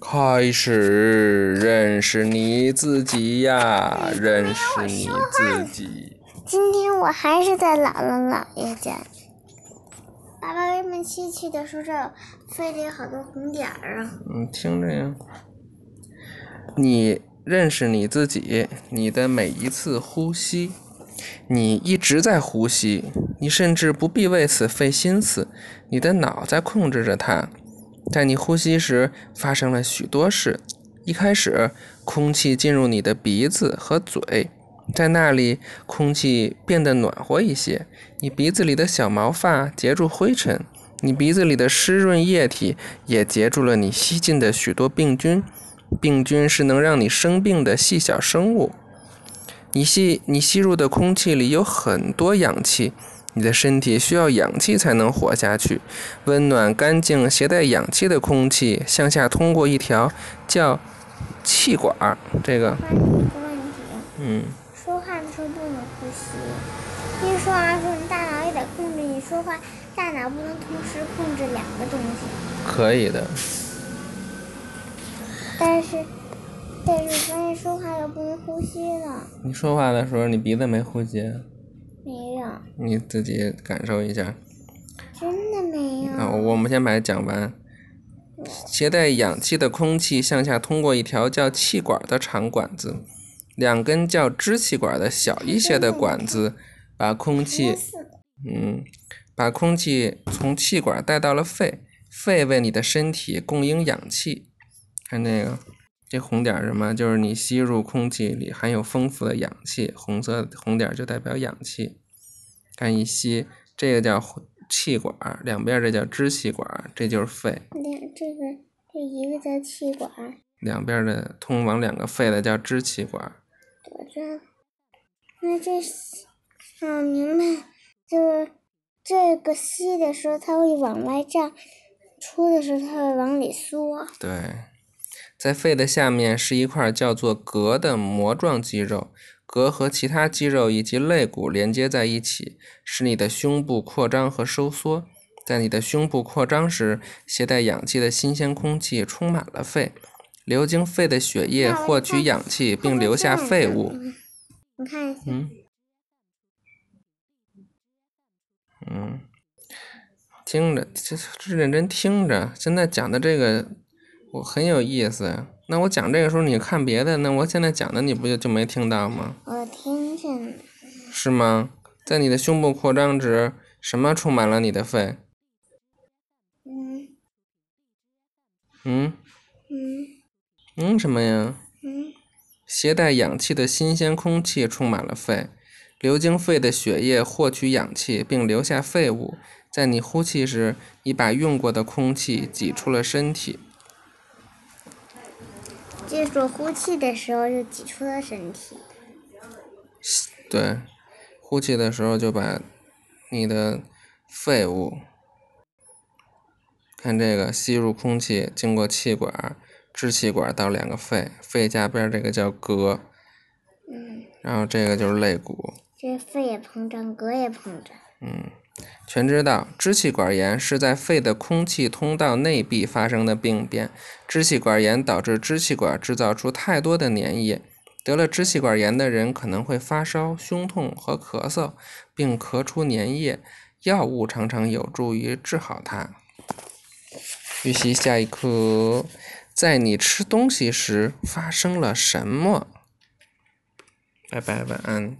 开始认识你自己呀，认识你自己。今天我还是在姥姥姥爷家。爸爸为什么吸气的时候这飞了有好多红点儿啊？嗯，听着呀。你认识你自己，你的每一次呼吸，你一直在呼吸，你甚至不必为此费心思，你的脑在控制着它。在你呼吸时，发生了许多事。一开始，空气进入你的鼻子和嘴，在那里，空气变得暖和一些。你鼻子里的小毛发结住灰尘，你鼻子里的湿润液体也结住了你吸进的许多病菌。病菌是能让你生病的细小生物。你吸你吸入的空气里有很多氧气。你的身体需要氧气才能活下去。温暖、干净、携带氧气的空气向下通过一条叫气管儿。这个。嗯。说话的时候不能呼吸。一说话的时候，你大脑也得控制你说话，大脑不能同时控制两个东西。可以的。但是，但是发现说话又不能呼吸了。你说话的时候，你鼻子没呼吸？没有，你自己感受一下。真的没有。啊，我们先把它讲完。携带氧气的空气向下通过一条叫气管的长管子，两根叫支气管的小一些的管子，把空气，嗯，把空气从气管带到了肺，肺为你的身体供应氧气。看这个。这红点儿什么？就是你吸入空气里含有丰富的氧气，红色红点儿就代表氧气。看一吸，这个叫气管，两边这叫支气管，这就是肺。两这个这一个叫气管。两边的通往两个肺的叫支气管。我这，那这，啊，明白，就是这个吸的时候它会往外胀，出的时候它会往里缩。对。在肺的下面是一块叫做膈的膜状肌肉，膈和其他肌肉以及肋骨连接在一起，使你的胸部扩张和收缩。在你的胸部扩张时，携带氧气的新鲜空气充满了肺，流经肺的血液获取氧气并留下废物。你看一下。嗯。嗯。听着，这这认真听着，现在讲的这个。我很有意思，那我讲这个时候你看别的，那我现在讲的你不就就没听到吗？我听见了。是吗？在你的胸部扩张时，什么充满了你的肺？嗯。嗯。嗯。嗯什么呀？嗯。携带氧气的新鲜空气充满了肺，流经肺的血液获取氧气并留下废物。在你呼气时，你把用过的空气挤出了身体。就是呼气的时候就挤出了身体。对，呼气的时候就把你的废物，看这个吸入空气，经过气管、支气管到两个肺，肺下边这个叫膈。嗯。然后这个就是肋骨。这肺也膨胀，膈也膨胀。嗯。全知道，支气管炎是在肺的空气通道内壁发生的病变。支气管炎导致支气管制造出太多的粘液，得了支气管炎的人可能会发烧、胸痛和咳嗽，并咳出粘液。药物常常有助于治好它。预习下一课，在你吃东西时发生了什么？拜拜，晚安。